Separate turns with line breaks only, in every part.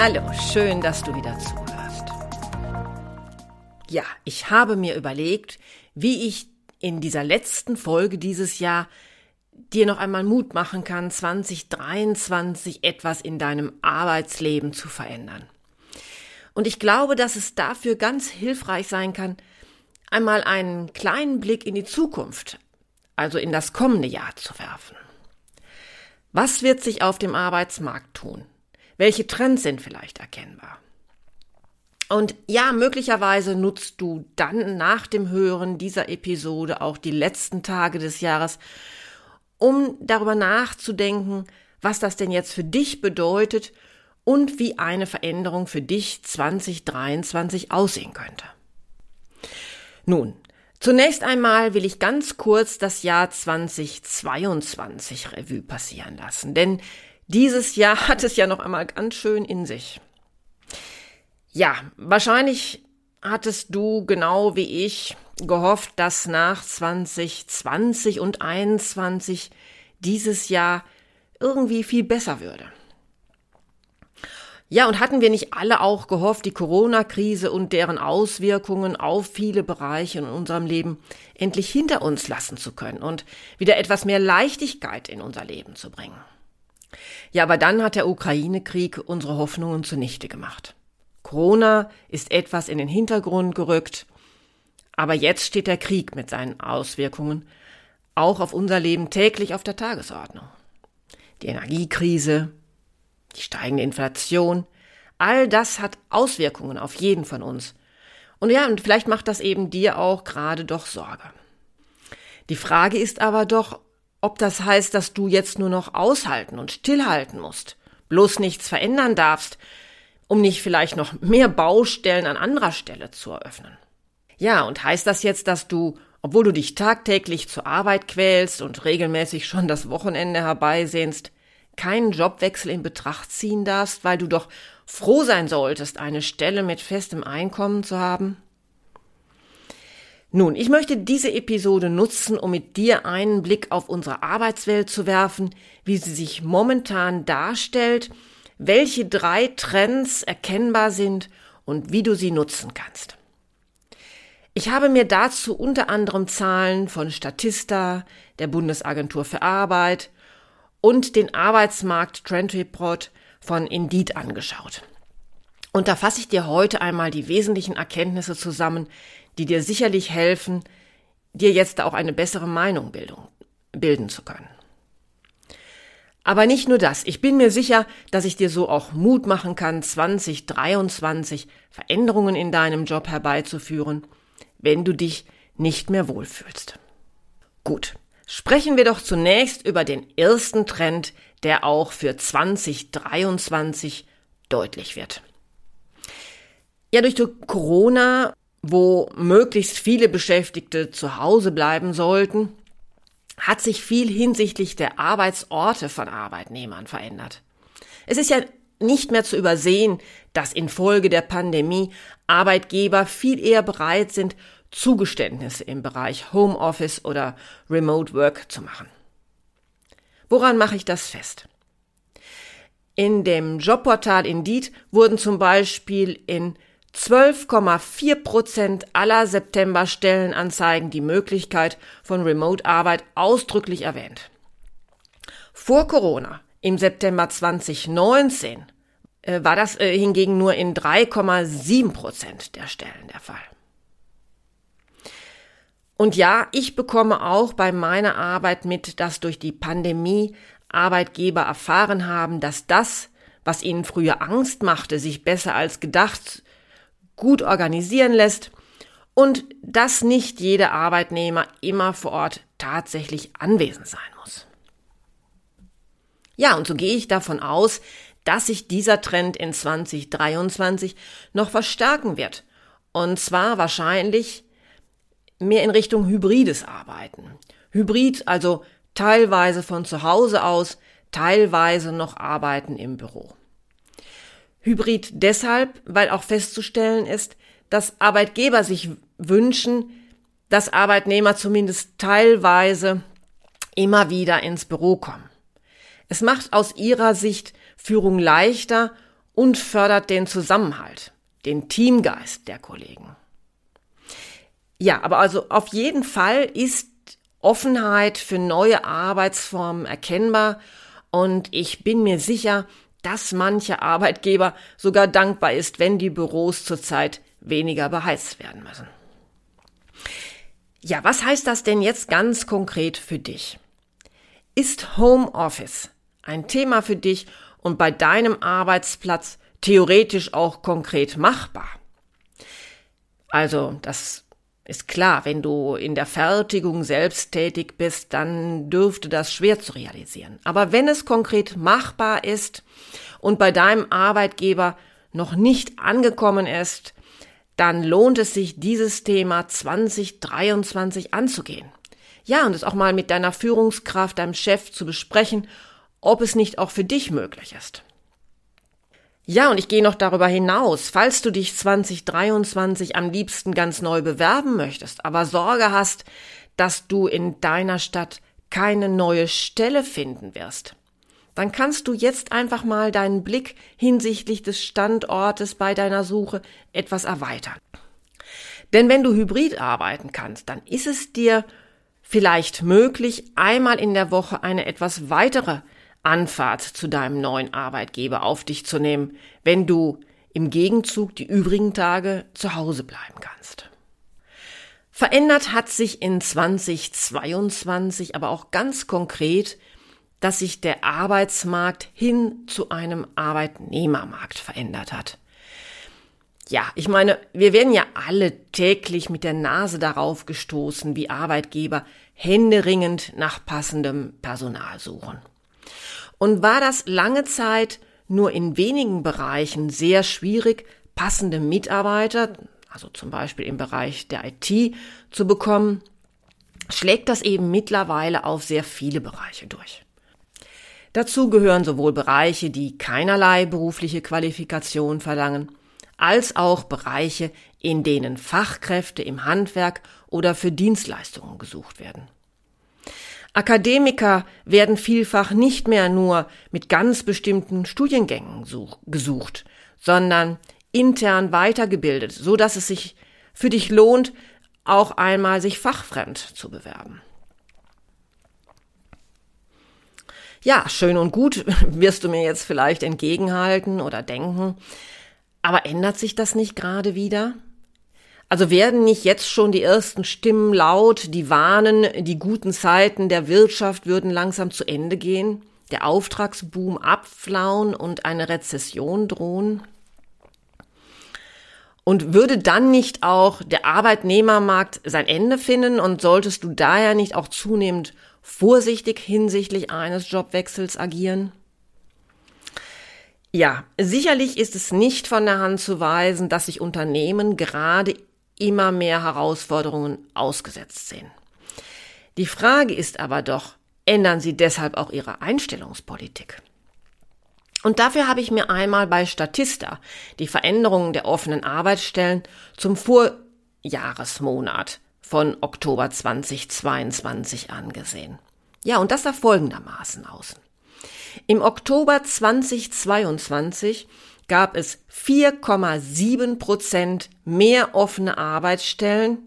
Hallo, schön, dass du wieder zuhörst. Ja, ich habe mir überlegt, wie ich in dieser letzten Folge dieses Jahr dir noch einmal Mut machen kann, 2023 etwas in deinem Arbeitsleben zu verändern. Und ich glaube, dass es dafür ganz hilfreich sein kann, einmal einen kleinen Blick in die Zukunft, also in das kommende Jahr zu werfen. Was wird sich auf dem Arbeitsmarkt tun? Welche Trends sind vielleicht erkennbar? Und ja, möglicherweise nutzt du dann nach dem Hören dieser Episode auch die letzten Tage des Jahres, um darüber nachzudenken, was das denn jetzt für dich bedeutet und wie eine Veränderung für dich 2023 aussehen könnte. Nun, zunächst einmal will ich ganz kurz das Jahr 2022 Revue passieren lassen, denn dieses Jahr hat es ja noch einmal ganz schön in sich. Ja, wahrscheinlich hattest du genau wie ich gehofft, dass nach 2020 und 2021 dieses Jahr irgendwie viel besser würde. Ja, und hatten wir nicht alle auch gehofft, die Corona-Krise und deren Auswirkungen auf viele Bereiche in unserem Leben endlich hinter uns lassen zu können und wieder etwas mehr Leichtigkeit in unser Leben zu bringen? Ja, aber dann hat der Ukraine-Krieg unsere Hoffnungen zunichte gemacht. Corona ist etwas in den Hintergrund gerückt, aber jetzt steht der Krieg mit seinen Auswirkungen auch auf unser Leben täglich auf der Tagesordnung. Die Energiekrise, die steigende Inflation, all das hat Auswirkungen auf jeden von uns. Und ja, und vielleicht macht das eben dir auch gerade doch Sorge. Die Frage ist aber doch, ob das heißt, dass du jetzt nur noch aushalten und stillhalten musst, bloß nichts verändern darfst, um nicht vielleicht noch mehr Baustellen an anderer Stelle zu eröffnen. Ja, und heißt das jetzt, dass du, obwohl du dich tagtäglich zur Arbeit quälst und regelmäßig schon das Wochenende herbeisehnst, keinen Jobwechsel in Betracht ziehen darfst, weil du doch froh sein solltest, eine Stelle mit festem Einkommen zu haben? Nun, ich möchte diese Episode nutzen, um mit dir einen Blick auf unsere Arbeitswelt zu werfen, wie sie sich momentan darstellt, welche drei Trends erkennbar sind und wie du sie nutzen kannst. Ich habe mir dazu unter anderem Zahlen von Statista, der Bundesagentur für Arbeit und den Arbeitsmarkt Trend Report von Indeed angeschaut. Und da fasse ich dir heute einmal die wesentlichen Erkenntnisse zusammen, die dir sicherlich helfen, dir jetzt auch eine bessere Meinung bilden zu können. Aber nicht nur das. Ich bin mir sicher, dass ich dir so auch Mut machen kann, 2023 Veränderungen in deinem Job herbeizuführen, wenn du dich nicht mehr wohlfühlst. Gut. Sprechen wir doch zunächst über den ersten Trend, der auch für 2023 deutlich wird. Ja, durch Corona wo möglichst viele Beschäftigte zu Hause bleiben sollten, hat sich viel hinsichtlich der Arbeitsorte von Arbeitnehmern verändert. Es ist ja nicht mehr zu übersehen, dass infolge der Pandemie Arbeitgeber viel eher bereit sind, Zugeständnisse im Bereich Homeoffice oder Remote Work zu machen. Woran mache ich das fest? In dem Jobportal Indeed wurden zum Beispiel in 12,4 Prozent aller September-Stellenanzeigen die Möglichkeit von Remote-Arbeit ausdrücklich erwähnt. Vor Corona, im September 2019, äh, war das äh, hingegen nur in 3,7 Prozent der Stellen der Fall. Und ja, ich bekomme auch bei meiner Arbeit mit, dass durch die Pandemie Arbeitgeber erfahren haben, dass das, was ihnen früher Angst machte, sich besser als gedacht gut organisieren lässt und dass nicht jeder Arbeitnehmer immer vor Ort tatsächlich anwesend sein muss. Ja, und so gehe ich davon aus, dass sich dieser Trend in 2023 noch verstärken wird. Und zwar wahrscheinlich mehr in Richtung hybrides Arbeiten. Hybrid, also teilweise von zu Hause aus, teilweise noch arbeiten im Büro. Hybrid deshalb, weil auch festzustellen ist, dass Arbeitgeber sich wünschen, dass Arbeitnehmer zumindest teilweise immer wieder ins Büro kommen. Es macht aus ihrer Sicht Führung leichter und fördert den Zusammenhalt, den Teamgeist der Kollegen. Ja, aber also auf jeden Fall ist Offenheit für neue Arbeitsformen erkennbar und ich bin mir sicher, dass manche Arbeitgeber sogar dankbar ist, wenn die Büros zurzeit weniger beheizt werden müssen. Ja, was heißt das denn jetzt ganz konkret für dich? Ist Homeoffice ein Thema für dich und bei deinem Arbeitsplatz theoretisch auch konkret machbar? Also, das ist klar, wenn du in der Fertigung selbst tätig bist, dann dürfte das schwer zu realisieren. Aber wenn es konkret machbar ist und bei deinem Arbeitgeber noch nicht angekommen ist, dann lohnt es sich, dieses Thema 2023 anzugehen. Ja, und es auch mal mit deiner Führungskraft, deinem Chef zu besprechen, ob es nicht auch für dich möglich ist. Ja, und ich gehe noch darüber hinaus, falls du dich 2023 am liebsten ganz neu bewerben möchtest, aber Sorge hast, dass du in deiner Stadt keine neue Stelle finden wirst, dann kannst du jetzt einfach mal deinen Blick hinsichtlich des Standortes bei deiner Suche etwas erweitern. Denn wenn du hybrid arbeiten kannst, dann ist es dir vielleicht möglich, einmal in der Woche eine etwas weitere Anfahrt zu deinem neuen Arbeitgeber auf dich zu nehmen, wenn du im Gegenzug die übrigen Tage zu Hause bleiben kannst. Verändert hat sich in 2022 aber auch ganz konkret dass sich der Arbeitsmarkt hin zu einem Arbeitnehmermarkt verändert hat. Ja, ich meine, wir werden ja alle täglich mit der Nase darauf gestoßen, wie Arbeitgeber händeringend nach passendem Personal suchen. Und war das lange Zeit nur in wenigen Bereichen sehr schwierig, passende Mitarbeiter, also zum Beispiel im Bereich der IT, zu bekommen, schlägt das eben mittlerweile auf sehr viele Bereiche durch. Dazu gehören sowohl Bereiche, die keinerlei berufliche Qualifikation verlangen, als auch Bereiche, in denen Fachkräfte im Handwerk oder für Dienstleistungen gesucht werden. Akademiker werden vielfach nicht mehr nur mit ganz bestimmten Studiengängen gesucht, sondern intern weitergebildet, so dass es sich für dich lohnt, auch einmal sich fachfremd zu bewerben. Ja, schön und gut, wirst du mir jetzt vielleicht entgegenhalten oder denken. Aber ändert sich das nicht gerade wieder? Also werden nicht jetzt schon die ersten Stimmen laut, die warnen, die guten Zeiten der Wirtschaft würden langsam zu Ende gehen, der Auftragsboom abflauen und eine Rezession drohen? Und würde dann nicht auch der Arbeitnehmermarkt sein Ende finden und solltest du daher nicht auch zunehmend vorsichtig hinsichtlich eines Jobwechsels agieren? Ja, sicherlich ist es nicht von der Hand zu weisen, dass sich Unternehmen gerade immer mehr Herausforderungen ausgesetzt sehen. Die Frage ist aber doch, ändern sie deshalb auch ihre Einstellungspolitik? Und dafür habe ich mir einmal bei Statista die Veränderungen der offenen Arbeitsstellen zum Vorjahresmonat von Oktober 2022 angesehen. Ja, und das sah folgendermaßen aus. Im Oktober 2022 gab es 4,7 Prozent mehr offene Arbeitsstellen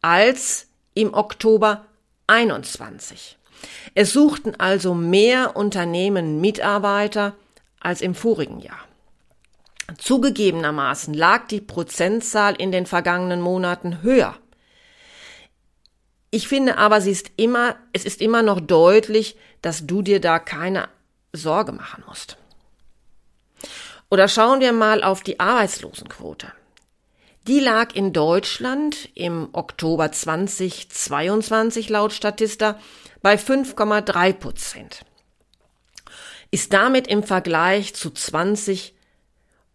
als im Oktober 21. Es suchten also mehr Unternehmen Mitarbeiter als im vorigen Jahr. Zugegebenermaßen lag die Prozentzahl in den vergangenen Monaten höher. Ich finde aber, sie ist immer, es ist immer noch deutlich, dass du dir da keine Sorge machen musst. Oder schauen wir mal auf die Arbeitslosenquote. Die lag in Deutschland im Oktober 2022 laut Statista bei 5,3 Prozent. Ist damit im Vergleich zu 20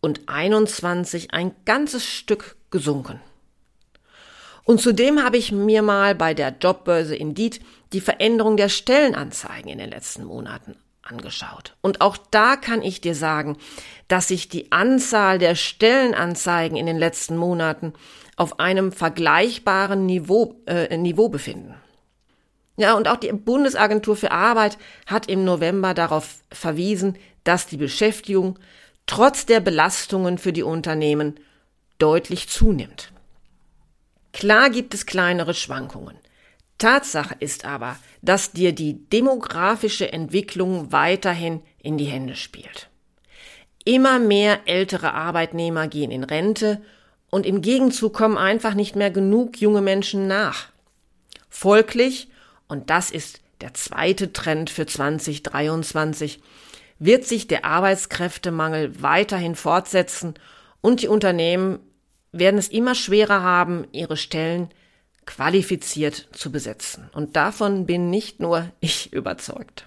und 21 ein ganzes Stück gesunken. Und zudem habe ich mir mal bei der Jobbörse Indeed die Veränderung der Stellenanzeigen in den letzten Monaten angeschaut. Und auch da kann ich dir sagen, dass sich die Anzahl der Stellenanzeigen in den letzten Monaten auf einem vergleichbaren Niveau, äh, Niveau befinden. Ja, und auch die Bundesagentur für Arbeit hat im November darauf verwiesen, dass die Beschäftigung trotz der Belastungen für die Unternehmen deutlich zunimmt. Klar gibt es kleinere Schwankungen. Tatsache ist aber, dass dir die demografische Entwicklung weiterhin in die Hände spielt. Immer mehr ältere Arbeitnehmer gehen in Rente und im Gegenzug kommen einfach nicht mehr genug junge Menschen nach. Folglich, und das ist der zweite Trend für 2023, wird sich der Arbeitskräftemangel weiterhin fortsetzen und die Unternehmen werden es immer schwerer haben, ihre Stellen qualifiziert zu besetzen. Und davon bin nicht nur ich überzeugt.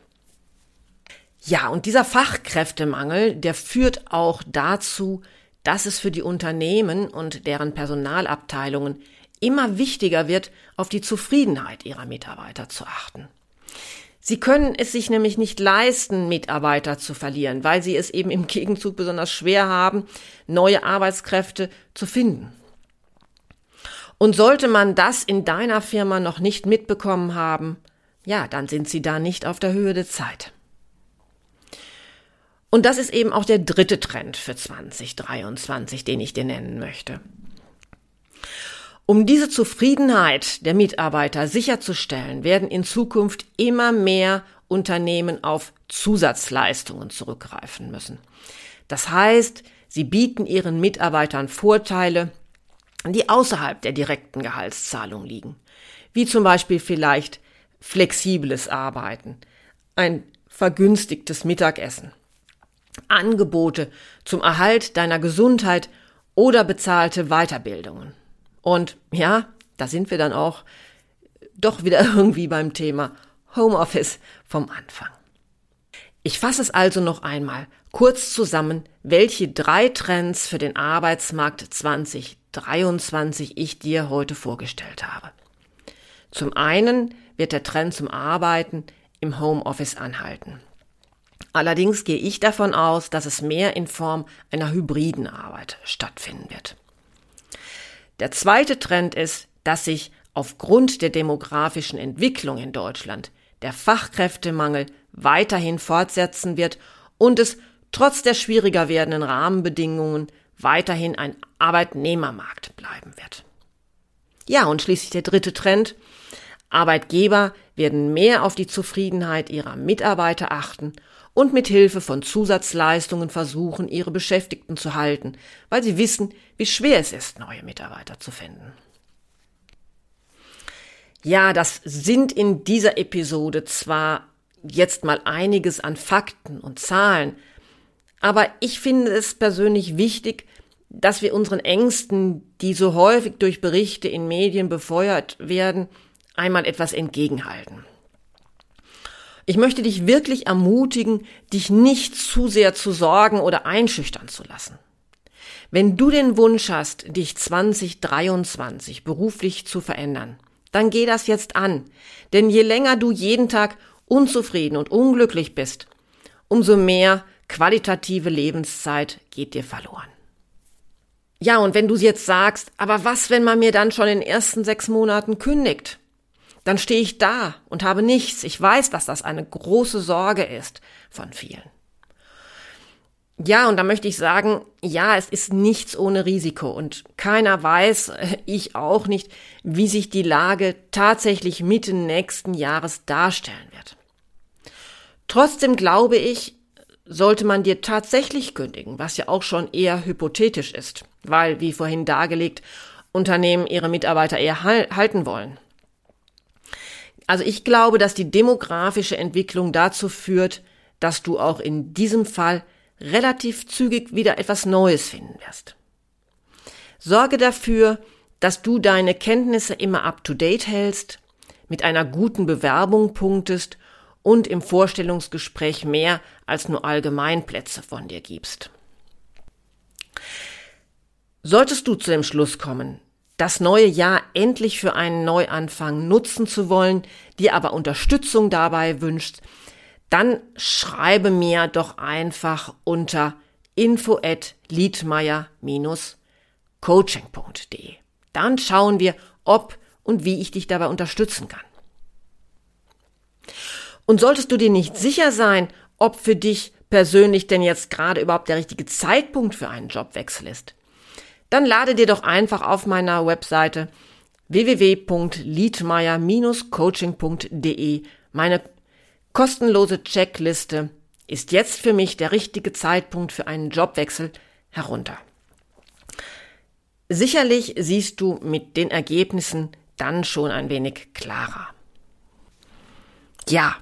Ja, und dieser Fachkräftemangel, der führt auch dazu, dass es für die Unternehmen und deren Personalabteilungen immer wichtiger wird, auf die Zufriedenheit ihrer Mitarbeiter zu achten. Sie können es sich nämlich nicht leisten, Mitarbeiter zu verlieren, weil sie es eben im Gegenzug besonders schwer haben, neue Arbeitskräfte zu finden. Und sollte man das in deiner Firma noch nicht mitbekommen haben, ja, dann sind sie da nicht auf der Höhe der Zeit. Und das ist eben auch der dritte Trend für 2023, den ich dir nennen möchte. Um diese Zufriedenheit der Mitarbeiter sicherzustellen, werden in Zukunft immer mehr Unternehmen auf Zusatzleistungen zurückgreifen müssen. Das heißt, sie bieten ihren Mitarbeitern Vorteile, die außerhalb der direkten Gehaltszahlung liegen, wie zum Beispiel vielleicht flexibles Arbeiten, ein vergünstigtes Mittagessen, Angebote zum Erhalt deiner Gesundheit oder bezahlte Weiterbildungen. Und ja, da sind wir dann auch doch wieder irgendwie beim Thema Homeoffice vom Anfang. Ich fasse es also noch einmal kurz zusammen, welche drei Trends für den Arbeitsmarkt 2023 ich dir heute vorgestellt habe. Zum einen wird der Trend zum Arbeiten im Homeoffice anhalten. Allerdings gehe ich davon aus, dass es mehr in Form einer hybriden Arbeit stattfinden wird. Der zweite Trend ist, dass sich aufgrund der demografischen Entwicklung in Deutschland der Fachkräftemangel weiterhin fortsetzen wird und es trotz der schwieriger werdenden Rahmenbedingungen weiterhin ein Arbeitnehmermarkt bleiben wird. Ja, und schließlich der dritte Trend. Arbeitgeber werden mehr auf die Zufriedenheit ihrer Mitarbeiter achten und mit Hilfe von Zusatzleistungen versuchen, ihre Beschäftigten zu halten, weil sie wissen, wie schwer es ist, neue Mitarbeiter zu finden. Ja, das sind in dieser Episode zwar jetzt mal einiges an Fakten und Zahlen, aber ich finde es persönlich wichtig, dass wir unseren Ängsten, die so häufig durch Berichte in Medien befeuert werden, einmal etwas entgegenhalten. Ich möchte dich wirklich ermutigen, dich nicht zu sehr zu sorgen oder einschüchtern zu lassen. Wenn du den Wunsch hast, dich 2023 beruflich zu verändern, dann geh das jetzt an. Denn je länger du jeden Tag unzufrieden und unglücklich bist, umso mehr qualitative Lebenszeit geht dir verloren. Ja, und wenn du jetzt sagst, aber was, wenn man mir dann schon in den ersten sechs Monaten kündigt? dann stehe ich da und habe nichts. Ich weiß, dass das eine große Sorge ist von vielen. Ja, und da möchte ich sagen, ja, es ist nichts ohne Risiko und keiner weiß, ich auch nicht, wie sich die Lage tatsächlich Mitte nächsten Jahres darstellen wird. Trotzdem glaube ich, sollte man dir tatsächlich kündigen, was ja auch schon eher hypothetisch ist, weil, wie vorhin dargelegt, Unternehmen ihre Mitarbeiter eher halten wollen. Also ich glaube, dass die demografische Entwicklung dazu führt, dass du auch in diesem Fall relativ zügig wieder etwas Neues finden wirst. Sorge dafür, dass du deine Kenntnisse immer up-to-date hältst, mit einer guten Bewerbung punktest und im Vorstellungsgespräch mehr als nur Allgemeinplätze von dir gibst. Solltest du zu dem Schluss kommen, das neue Jahr endlich für einen Neuanfang nutzen zu wollen, dir aber Unterstützung dabei wünschst, dann schreibe mir doch einfach unter info at liedmeier-coaching.de. Dann schauen wir, ob und wie ich dich dabei unterstützen kann. Und solltest du dir nicht sicher sein, ob für dich persönlich denn jetzt gerade überhaupt der richtige Zeitpunkt für einen Jobwechsel ist, dann lade dir doch einfach auf meiner Webseite www.liedmeier-coaching.de meine kostenlose Checkliste ist jetzt für mich der richtige Zeitpunkt für einen Jobwechsel herunter. Sicherlich siehst du mit den Ergebnissen dann schon ein wenig klarer. Ja,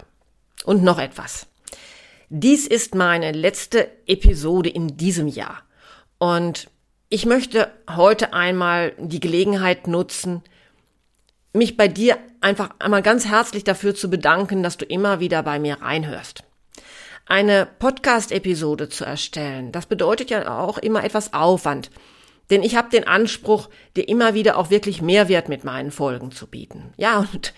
und noch etwas. Dies ist meine letzte Episode in diesem Jahr. Und ich möchte heute einmal die Gelegenheit nutzen, mich bei dir einfach einmal ganz herzlich dafür zu bedanken, dass du immer wieder bei mir reinhörst. Eine Podcast-Episode zu erstellen, das bedeutet ja auch immer etwas Aufwand. Denn ich habe den Anspruch, dir immer wieder auch wirklich Mehrwert mit meinen Folgen zu bieten. Ja, und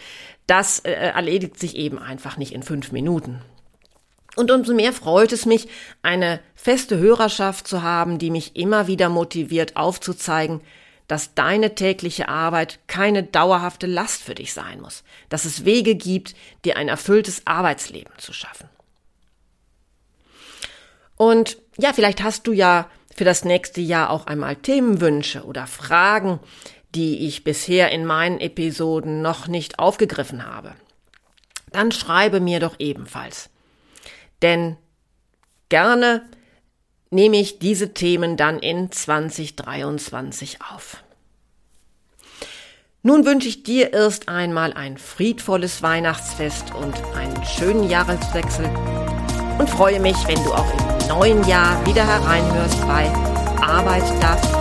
das äh, erledigt sich eben einfach nicht in fünf Minuten. Und umso mehr freut es mich, eine feste Hörerschaft zu haben, die mich immer wieder motiviert aufzuzeigen, dass deine tägliche Arbeit keine dauerhafte Last für dich sein muss, dass es Wege gibt, dir ein erfülltes Arbeitsleben zu schaffen. Und ja, vielleicht hast du ja für das nächste Jahr auch einmal Themenwünsche oder Fragen, die ich bisher in meinen Episoden noch nicht aufgegriffen habe. Dann schreibe mir doch ebenfalls. Denn gerne nehme ich diese Themen dann in 2023 auf. Nun wünsche ich dir erst einmal ein friedvolles Weihnachtsfest und einen schönen Jahreswechsel und freue mich, wenn du auch im neuen Jahr wieder hereinhörst bei Arbeit darf